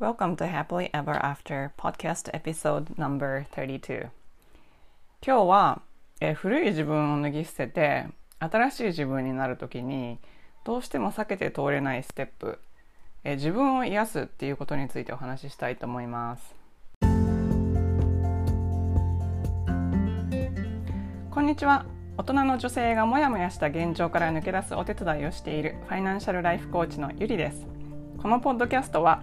Welcome to Happily Ever After Podcast Episode No.32 今日はえ古い自分を脱ぎ捨てて新しい自分になる時にどうしても避けて通れないステップ。え自分を癒すっていうことについてお話ししたいと思います。こんにちは。大人の女性がモヤモヤした現状から抜け出すお手伝いをしているファイナンシャルライフコーチのゆりです。このポッドキャストは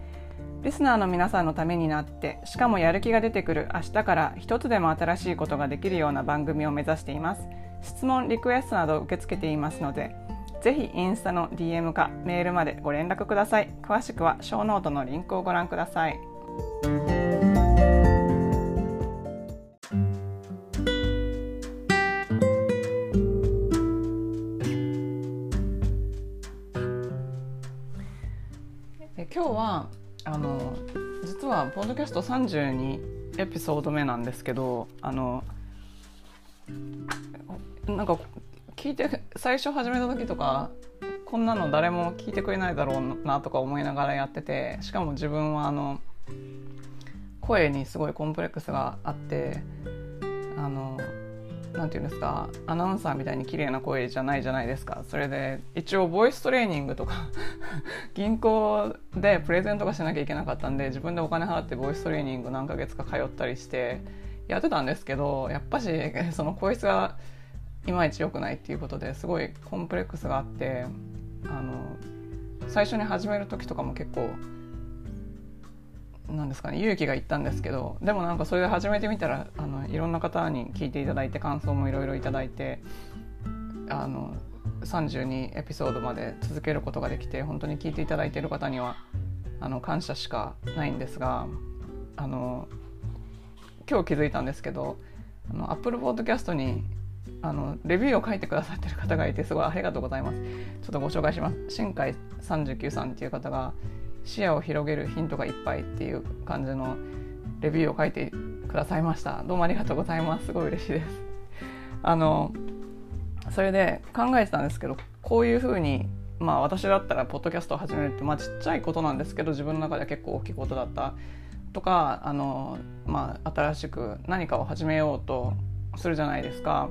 リスナーの皆さんのためになってしかもやる気が出てくる明日から一つでも新しいことができるような番組を目指しています。質問リクエストなど受け付けていますのでぜひインスタの DM かメールまでご連絡ください。詳しくはショーノートのリンクをご覧ください。ポッドキャスト32エピソード目なんですけどあのなんか聞いて最初始めた時とかこんなの誰も聞いてくれないだろうなとか思いながらやっててしかも自分はあの声にすごいコンプレックスがあってあのなんていうんですかアナウンサーみたいに綺麗な声じゃないじゃないですか。それで一応ボイストレーニングとか 銀行でプレゼントがしなきゃいけなかったんで自分でお金払ってボイストレーニング何ヶ月か通ったりしてやってたんですけどやっぱし その声質がいまいち良くないっていうことですごいコンプレックスがあってあの最初に始める時とかも結構なんですかね勇気がいったんですけどでもなんかそれで始めてみたらあのいろんな方に聞いていただいて感想もいろいろいただいてあの32エピソードまで続けることができて本当に聞いていただいている方にはあの感謝しかないんですがあの今日気づいたんですけどあの Apple Podcast にあのレビューを書いてくださってる方がいてすごいありがとうございます。ちょっとご紹介します。新海39さんっていう方が視野を広げるヒントがいっぱいっていう感じのレビューを書いてくださいました。どうもありがとうございます。すごい嬉しいです。あのそれで考えてたんですけどこういうふうにまあ私だったらポッドキャストを始めるってまあちっちゃいことなんですけど自分の中では結構大きいことだったとかあの、まあ、新しく何かを始めようとするじゃないですか。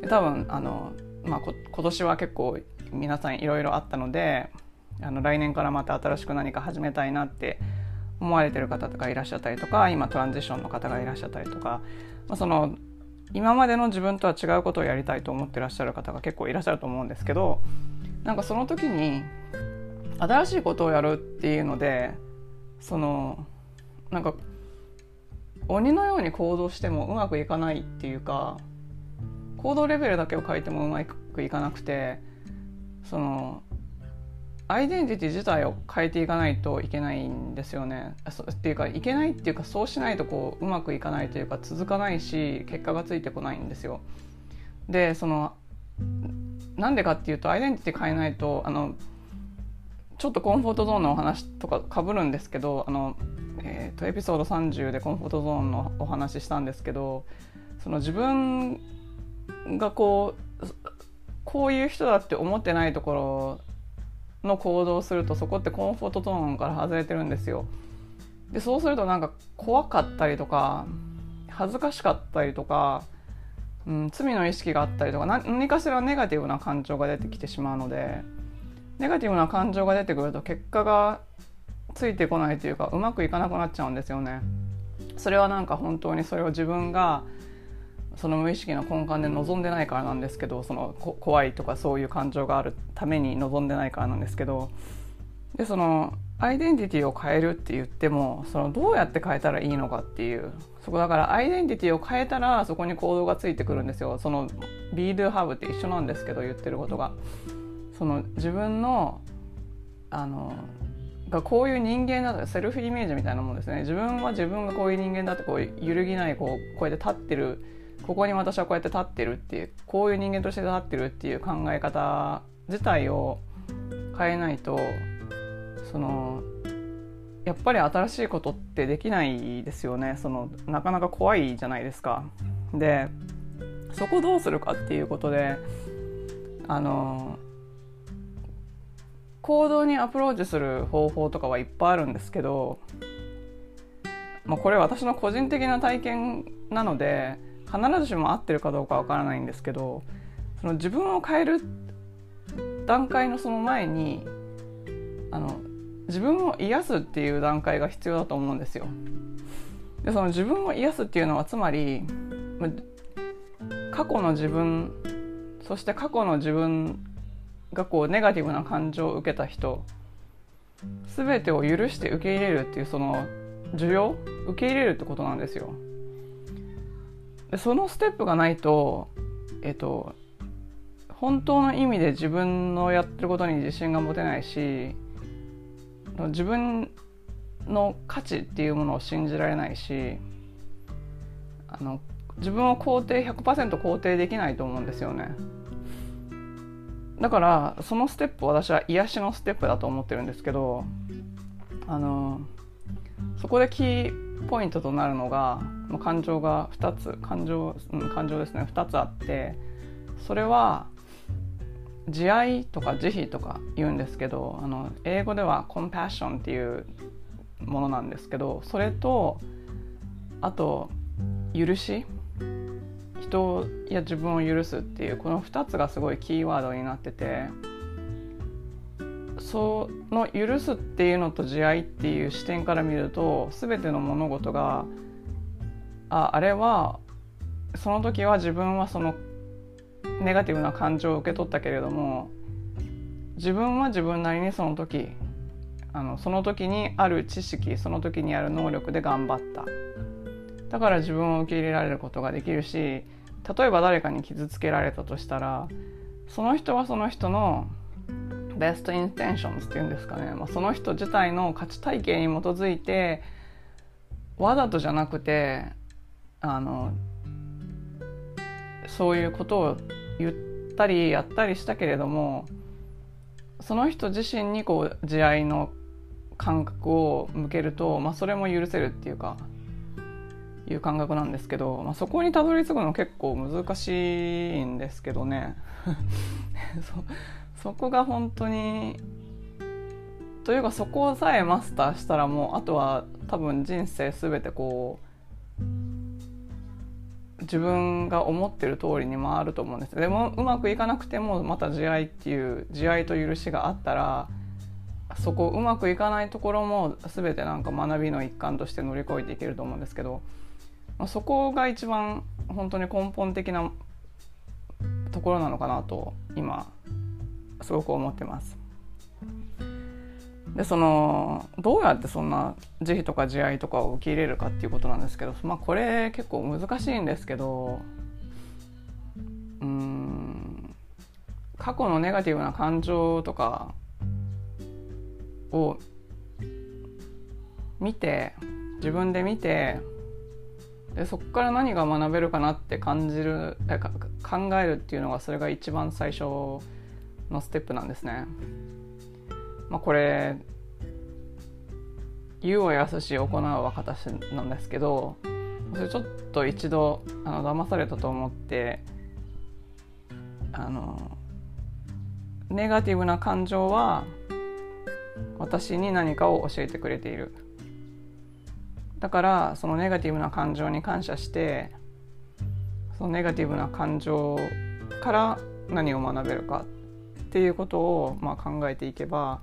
で多分あの、まあ、今年は結構皆さんいろいろあったのであの来年からまた新しく何か始めたいなって思われてる方とかいらっしゃったりとか今トランジションの方がいらっしゃったりとか、まあ、その今までの自分とは違うことをやりたいと思ってらっしゃる方が結構いらっしゃると思うんですけどなんかその時に新しいことをやるっていうのでそのなんか鬼のように行動してもうまくいかないっていうか行動レベルだけを書いてもうまくいかなくてそのアイデンティティ自体を変えていかないといけないんですよね。っていうかいけないっていうかそうしないとこううまくいかないというか続かないし結果がついてこないんですよ。でそのなんでかっていうとアイデンティティ変えないとあのちょっとコンフォートゾーンのお話とかかぶるんですけどあの、えーと、エピソード30でコンフォートゾーンのお話ししたんですけどその自分がこうこういう人だって思ってないところの行動をするとそこってコンフォートゾーンから外れてるんですよ。でそうするとなんか怖かったりとか恥ずかしかったりとか、うん、罪の意識があったりとか何かしらネガティブな感情が出てきてしまうのでネガティブな感情が出てくると結果がついてこないというかうまくいかなくなっちゃうんですよね。それはなんか本当にそれを自分がその無意識の根幹で望んでないからなんですけどその怖いとかそういう感情があるために望んでないからなんですけどでそのアイデンティティを変えるって言ってもそのどうやって変えたらいいのかっていうそこだからアイデンティティを変えたらそこに行動がついてくるんですよ。その Be Do Have って一緒なんですけど言ってることが。その自分のあのがこういう人間だとセルフイメージみたいなもんですね。自分は自分がこういう人間だってこう揺るぎないこうこうやって立ってるここに私はこうやって立ってるっていうこういう人間として立ってるっていう考え方自体を変えないとそのやっぱり新しいことってできないですよねそのなかなか怖いじゃないですか。でそこどうするかっていうことであの行動にアプローチする方法とかはいっぱいあるんですけど、まあ、これ私の個人的な体験なので必ずしも合ってるかどうかわからないんですけどその自分を変える段階のその前にあの自分を癒すっていう段階が必要だと思うんですよ。でその自分を癒すっていうのはつまり過去の自分そして過去の自分がこうネガティブな感情を受けた人全てを許して受け入れるっていうその需要受け入れるってことなんですよ。でそのステップがないとえっと本当の意味で自分のやってることに自信が持てないし自分の価値っていうものを信じられないしあの自分を肯定100%肯定できないと思うんですよね。だからそのステップ私は癒しのステップだと思ってるんですけどあのそこでキーポイントとなるのが感情が2つ感情、うん、感情ですね。2つあってそれは慈愛とか慈悲とか言うんですけどあの英語ではコンパッションっていうものなんですけどそれとあと許し。人や自分を許すっていうこの2つがすごいキーワードになっててその許すっていうのと慈愛っていう視点から見ると全ての物事がああれはその時は自分はそのネガティブな感情を受け取ったけれども自分は自分なりにその時あのその時にある知識その時にある能力で頑張った。だから自分を受け入れられることができるし例えば誰かに傷つけられたとしたらその人はその人のベストインテンションズっていうんですかね、まあ、その人自体の価値体系に基づいてわざとじゃなくてあのそういうことを言ったりやったりしたけれどもその人自身にこう慈愛の感覚を向けると、まあ、それも許せるっていうかいう感覚なんですけど、まあ、そこにたどり着くの結構難しいんですけどね。そそこが本当にというかそこさえマスターしたらもうあとは多分人生全てこう自分が思ってる通りに回ると思うんです。でもうまくいかなくてもまた慈愛っていう慈愛と許しがあったらそこうまくいかないところも全てなんか学びの一環として乗り越えていけると思うんですけどまあ、そこが一番本当に根本的なところなのかなと今すごく思ってます。でそのどうやってそんな慈悲とか慈愛とかを受け入れるかっていうことなんですけど、まあ、これ結構難しいんですけどうん過去のネガティブな感情とかを見て自分で見てでそこから何が学べるかなって感じる考えるっていうのがそれが一番最初のステップなんですね。まあ、これ言うは優し行うは形なんですけどそれちょっと一度あの騙されたと思ってあのネガティブな感情は私に何かを教えてくれているだからそのネガティブな感情に感謝してそのネガティブな感情から何を学べるかっていうことをまあ考えていけば、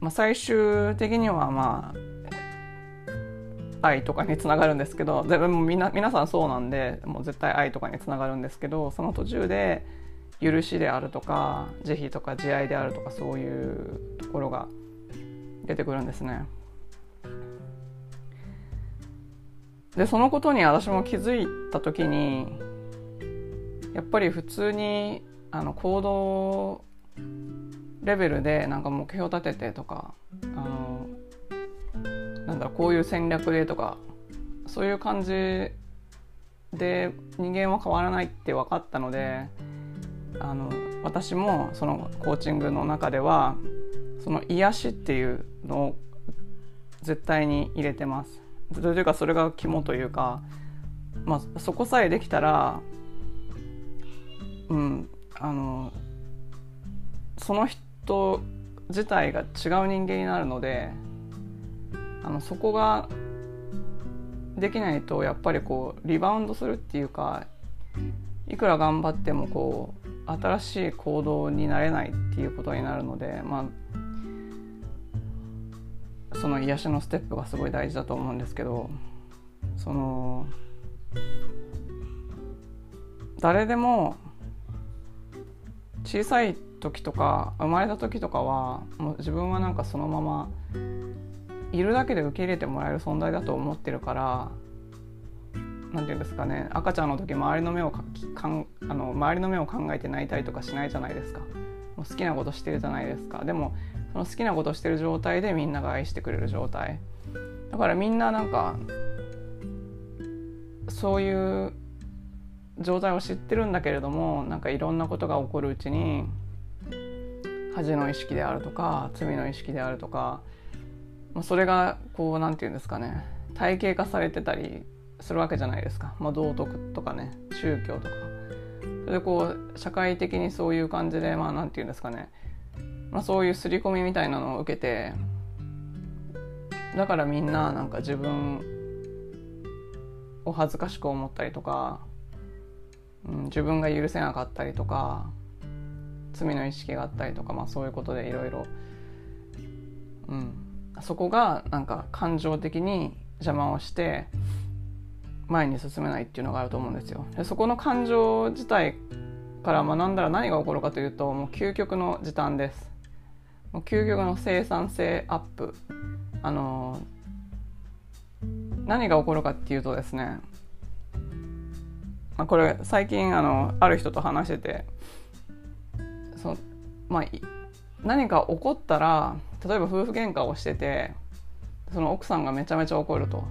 まあ、最終的にはまあ愛とかにつながるんですけどでもみな皆さんそうなんでもう絶対愛とかにつながるんですけどその途中で許しであるとか慈悲とか慈愛であるとかそういうところが出てくるんですね。でそのことに私も気づいた時にやっぱり普通にあの行動レベルでなんか目標立ててとかあのなんだろうこういう戦略でとかそういう感じで人間は変わらないって分かったのであの私もそのコーチングの中ではその癒しっていうのを絶対に入れてます。というかそれが肝というか、まあ、そこさえできたらうんあのその人自体が違う人間になるのであのそこができないとやっぱりこうリバウンドするっていうかいくら頑張ってもこう新しい行動になれないっていうことになるのでまあその癒しのステップがすごい大事だと思うんですけどその誰でも小さい時とか生まれた時とかはもう自分はなんかそのままいるだけで受け入れてもらえる存在だと思ってるから何て言うんですかね赤ちゃんの時周りの目をかかんあの周りの目を考えて泣いたりとかしないじゃないですか。もう好きなことしてるじゃないですか。でもその好きなことしてる状態でみんなが愛してくれる状態。だからみんななんかそういう状態を知ってるんだけれどもなんかいろんなことが起こるうちに恥の意識であるとか罪の意識であるとかまあそれがこう何て言うんですかね体系化されてたりするわけじゃないですか、まあ、道徳とかね宗教とか。それでこう社会的にそういう感じでまあ何て言うんですかね、まあ、そういう刷り込みみたいなのを受けてだからみんななんか自分を恥ずかしく思ったりとか、うん、自分が許せなかったりとか罪の意識があったりとか、まあ、そういうことでいろいろそこがなんか感情的に邪魔をして前に進めないっていうのがあると思うんですよ。でそこの感情自体から学んだら何が起こるかというともう究極の時短です。もう究極の生産性アップ。あの何が起こるかっていうとですね、まあ、これ最近あのある人と話しててそまあ、何か起こったら例えば夫婦喧嘩をしててその奥さんがめちゃめちゃ怒ると。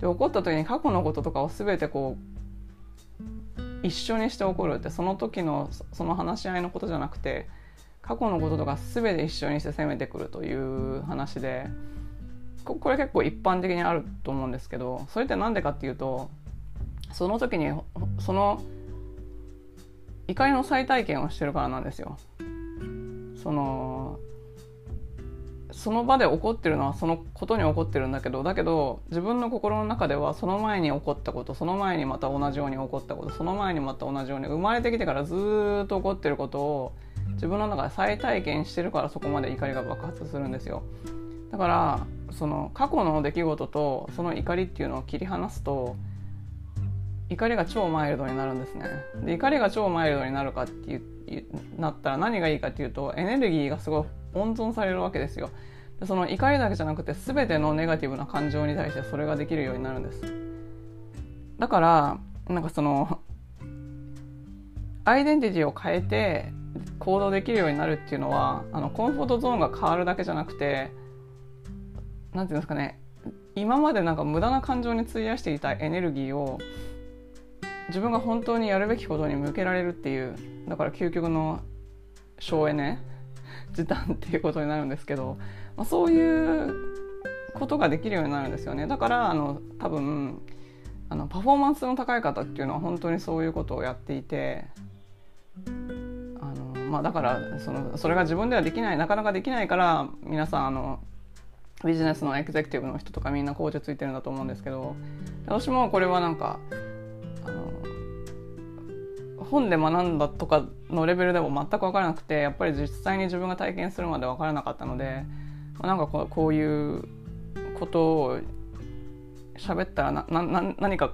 で怒った時に過去のこととかを全てこう一緒にして怒るってその時のその話し合いのことじゃなくて過去のこととか全て一緒にして責めてくるという話でこれ結構一般的にあると思うんですけどそれって何でかっていうとその時にその怒りの再体験をしてるからなんですよ。そのその場で起こってるのはそのことに起こってるんだけどだけど自分の心の中ではその前に起こったことその前にまた同じように起こったことその前にまた同じように生まれてきてからずっと起こってることを自分の中で再体験してるからそこまで怒りが爆発するんですよ。だからその過去の出来事とその怒りっていうのを切り離すと怒りが超マイルドになるんですね。で怒りが超マイルドになるかっていうなったら何がいいかっていうとエネルギーがすごい温存されるわけですよ。でその怒りだけじゃなくて全てのネガティブな感情に対してそれができるようになるんです。だからなんかそのアイデンティティを変えて行動できるようになるっていうのはあのコンフォートゾーンが変わるだけじゃなくて何て言うんですかね今までなんか無駄な感情に費やしていたエネルギーを自分が本当にやるべきことに向けられるっていうだから究極の省エネ時短っていうことになるんですけど、まあ、そういうことができるようになるんですよね。だからあの多分あのパフォーマンスの高い方っていうのは本当にそういうことをやっていてあの、まあ、だからそのそれが自分ではできないなかなかできないから皆さんあのビジネスのエグゼクティブの人とかみんなコーチついてるんだと思うんですけど私もこれはなんかあの本で学んだとかのレベルでも全く分からなくてやっぱり実際に自分が体験するまで分からなかったのでなんかこうこういうことを喋ったらなな何か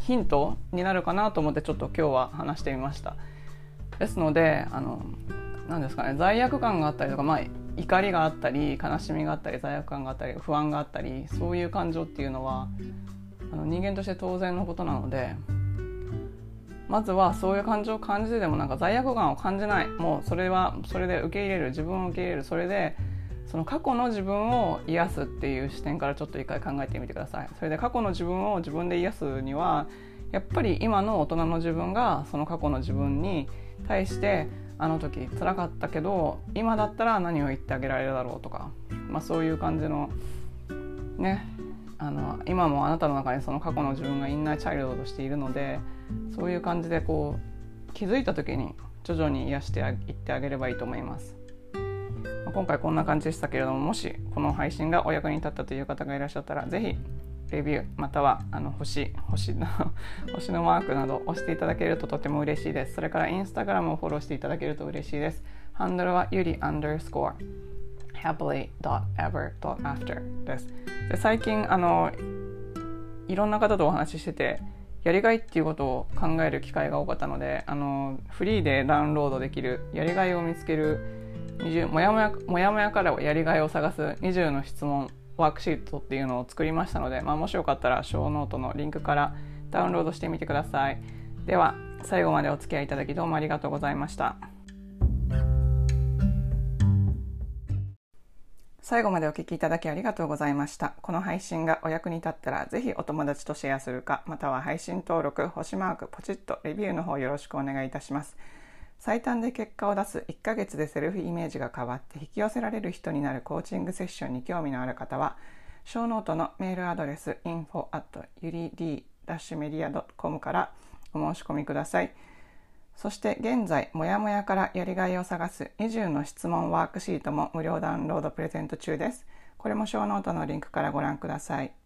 ヒントになるかなと思ってちょっと今日は話してみました。ですのであの何ですかね罪悪感があったりとか、まあ、怒りがあったり悲しみがあったり罪悪感があったり不安があったりそういう感情っていうのはあの人間として当然のことなのでまずはそういう感情を感じてでもなんか罪悪感を感じない。もうそれはそれで受け入れる。自分を受け入れる。それでその過去の自分を癒すっていう視点からちょっと一回考えてみてください。それで過去の自分を自分で癒すにはやっぱり今の大人の自分がその過去の自分に対してあの時辛かったけど今だったら何を言ってあげられるだろうとか、まあ、そういう感じのねあの今もあなたの中にその過去の自分がインナーチャイルドとしているのでそういう感じでこう気づいた時に徐々に癒していってあげればいいと思います。今回こんな感じでしたけれどももしこの配信がお役に立ったという方がいらっしゃったら是非レビューまたはあの星星の 星のマークなど押していただけるととても嬉しいです。それからインスタグラムをフォローしていただけると嬉しいです。ハンドルはゆりアンダースコア happily.ever.after です。で最近あのいろんな方とお話ししててやりがいっていうことを考える機会が多かったのであのフリーでダウンロードできるやりがいを見つける20もやもやもやもやからやりがいを探す20の質問ワークシートっていうのを作りましたので、まあ、もしよかったらショーノートのリンクからダウンロードしてみてください。では最後までお付き合いいただきどうもありがとうございました。最後までお聞きいただきありがとうございました。この配信がお役に立ったらぜひお友達とシェアするかまたは配信登録星マークポチッとレビューの方よろしくお願いいたします。最短で結果を出す1ヶ月でセルフイメージが変わって引き寄せられる人になるコーチングセッションに興味のある方はショーノートのメールアドレス info at yurid-media.com からお申し込みください。そして現在もやもやからやりがいを探す20の質問ワークシートも無料ダウンロードプレゼント中です。これもショーノートのリンクからご覧ください。